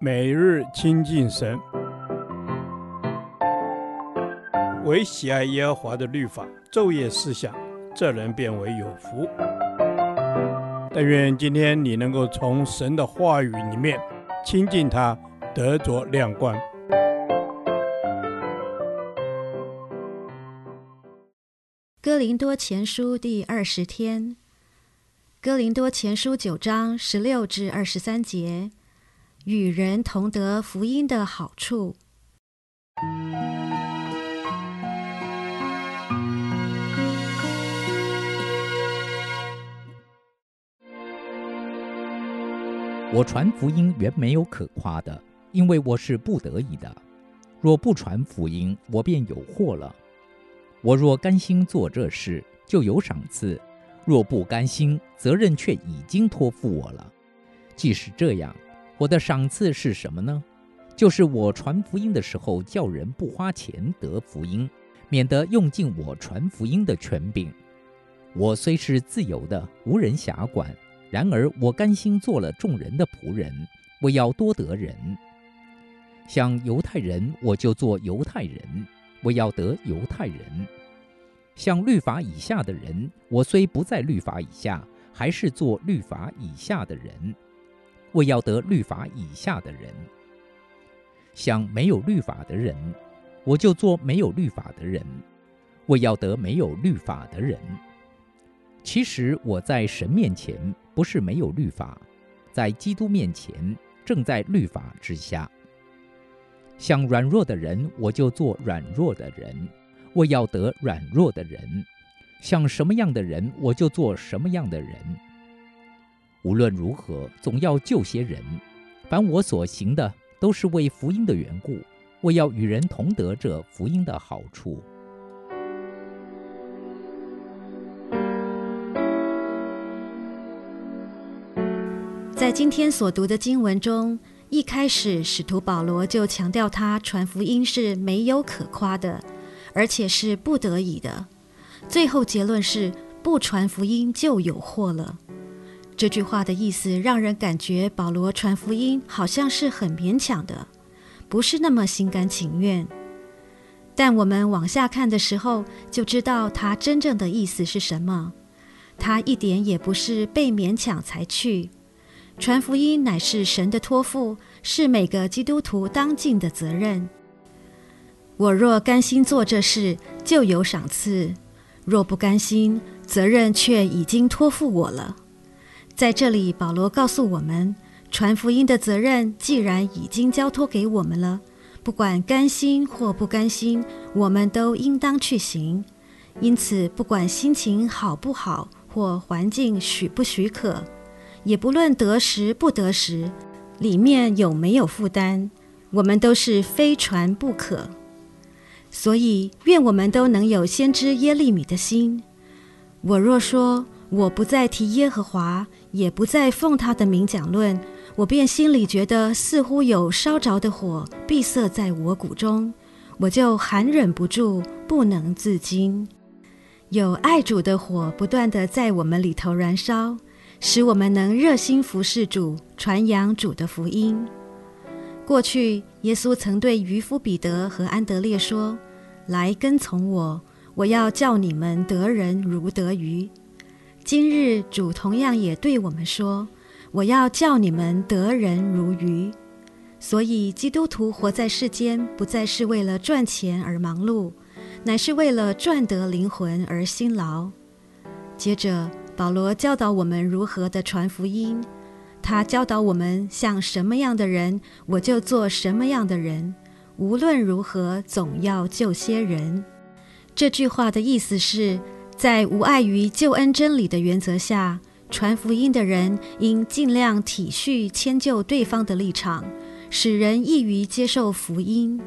每日亲近神，唯喜爱耶和华的律法，昼夜思想，这人便为有福。但愿今天你能够从神的话语里面亲近他，得着亮光。哥林多前书第二十天，哥林多前书九章十六至二十三节。与人同得福音的好处。我传福音原没有可夸的，因为我是不得已的。若不传福音，我便有祸了。我若甘心做这事，就有赏赐；若不甘心，责任却已经托付我了。即使这样。我的赏赐是什么呢？就是我传福音的时候，叫人不花钱得福音，免得用尽我传福音的权柄。我虽是自由的，无人辖管，然而我甘心做了众人的仆人，为要多得人。像犹太人，我就做犹太人，为要得犹太人；像律法以下的人，我虽不在律法以下，还是做律法以下的人。为要得律法以下的人，像没有律法的人，我就做没有律法的人；为要得没有律法的人，其实我在神面前不是没有律法，在基督面前正在律法之下。像软弱的人，我就做软弱的人；为要得软弱的人，像什么样的人，我就做什么样的人。无论如何，总要救些人。凡我所行的，都是为福音的缘故，为要与人同得这福音的好处。在今天所读的经文中，一开始使徒保罗就强调他传福音是没有可夸的，而且是不得已的。最后结论是，不传福音就有祸了。这句话的意思让人感觉保罗传福音好像是很勉强的，不是那么心甘情愿。但我们往下看的时候，就知道他真正的意思是什么。他一点也不是被勉强才去，传福音乃是神的托付，是每个基督徒当尽的责任。我若甘心做这事，就有赏赐；若不甘心，责任却已经托付我了。在这里，保罗告诉我们，传福音的责任既然已经交托给我们了，不管甘心或不甘心，我们都应当去行。因此，不管心情好不好，或环境许不许可，也不论得时不得时，里面有没有负担，我们都是非传不可。所以，愿我们都能有先知耶利米的心。我若说，我不再提耶和华，也不再奉他的名讲论，我便心里觉得似乎有烧着的火闭塞在我骨中，我就含忍不住，不能自禁。有爱主的火不断地在我们里头燃烧，使我们能热心服侍主，传扬主的福音。过去，耶稣曾对渔夫彼得和安德烈说：“来跟从我，我要叫你们得人如得鱼。”今日主同样也对我们说：“我要叫你们得人如鱼。”所以基督徒活在世间，不再是为了赚钱而忙碌，乃是为了赚得灵魂而辛劳。接着，保罗教导我们如何的传福音。他教导我们像什么样的人，我就做什么样的人。无论如何，总要救些人。这句话的意思是，在无碍于救恩真理的原则下，传福音的人应尽量体恤迁就对方的立场，使人易于接受福音。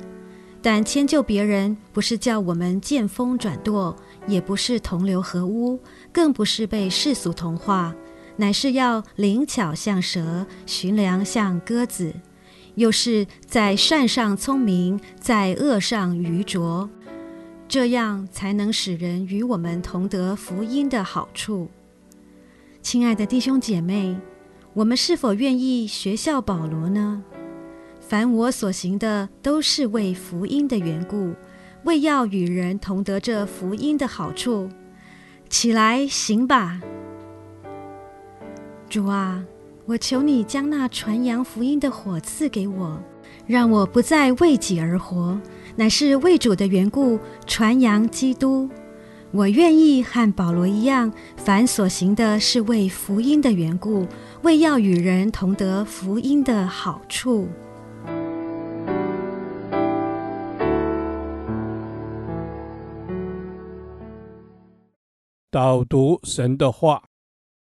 但迁就别人不是叫我们见风转舵，也不是同流合污，更不是被世俗同化，乃是要灵巧像蛇，寻良像鸽子，又是在善上聪明，在恶上愚拙。这样才能使人与我们同得福音的好处。亲爱的弟兄姐妹，我们是否愿意学效保罗呢？凡我所行的，都是为福音的缘故，为要与人同得这福音的好处。起来行吧，主啊，我求你将那传扬福音的火赐给我，让我不再为己而活，乃是为主的缘故传扬基督。我愿意和保罗一样，凡所行的是为福音的缘故，为要与人同得福音的好处。导读神的话，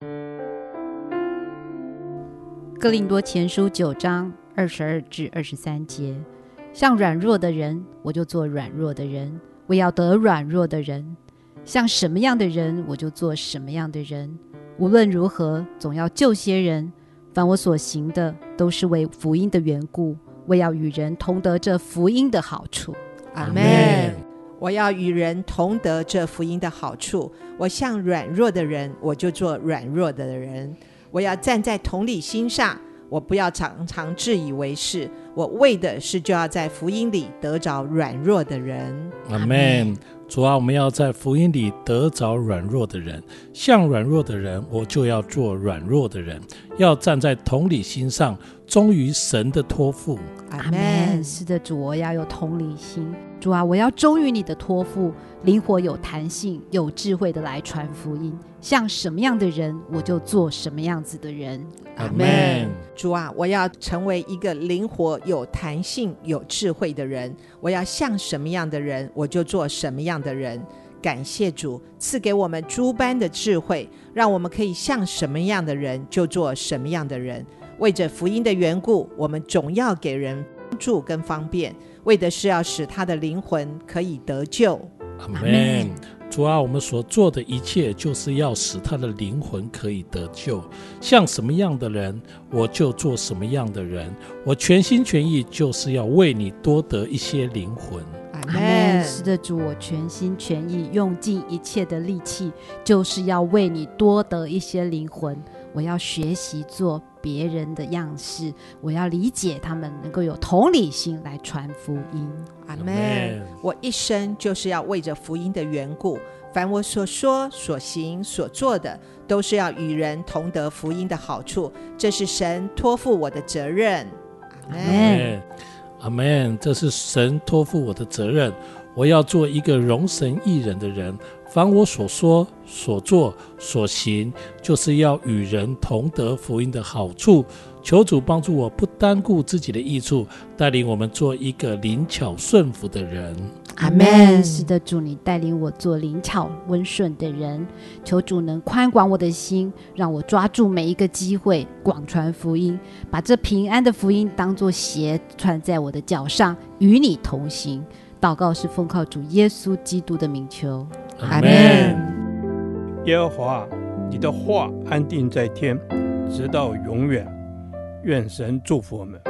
《哥林多前书》九章二十二至二十三节：像软弱的人，我就做软弱的人；我要得软弱的人。像什么样的人，我就做什么样的人。无论如何，总要救些人。凡我所行的，都是为福音的缘故，为要与人同得这福音的好处。阿门。我要与人同得这福音的好处。我像软弱的人，我就做软弱的人。我要站在同理心上，我不要常常自以为是。我为的是就要在福音里得着软弱的人。阿门。主啊，我们要在福音里得着软弱的人，像软弱的人，我就要做软弱的人，要站在同理心上，忠于神的托付。阿门。是的，主，我要有同理心。主啊，我要忠于你的托付，灵活有弹性、有智慧的来传福音。像什么样的人，我就做什么样子的人。阿门。主啊，我要成为一个灵活、有弹性、有智慧的人。我要像什么样的人，我就做什么样的人。感谢主赐给我们诸般的智慧，让我们可以像什么样的人，就做什么样的人。为着福音的缘故，我们总要给人帮助跟方便。为的是要使他的灵魂可以得救。阿门。主啊，我们所做的一切，就是要使他的灵魂可以得救。像什么样的人，我就做什么样的人。我全心全意，就是要为你多得一些灵魂。阿门。是的，主，我全心全意，用尽一切的力气，就是要为你多得一些灵魂。我要学习做别人的样式，我要理解他们，能够有同理心来传福音。阿门。我一生就是要为着福音的缘故，凡我所说、所行、所做的，都是要与人同得福音的好处。这是神托付我的责任。阿门。阿门。这是神托付我的责任。我要做一个容神益人的人。凡我所说、所做、所行，就是要与人同得福音的好处。求主帮助我，不单顾自己的益处，带领我们做一个灵巧顺服的人。阿门。是的，主，你带领我做灵巧温顺的人。求主能宽广我的心，让我抓住每一个机会，广传福音，把这平安的福音当作鞋穿在我的脚上，与你同行。祷告是奉靠主耶稣基督的名求。阿门。耶和华，你的话安定在天，直到永远。愿神祝福我们。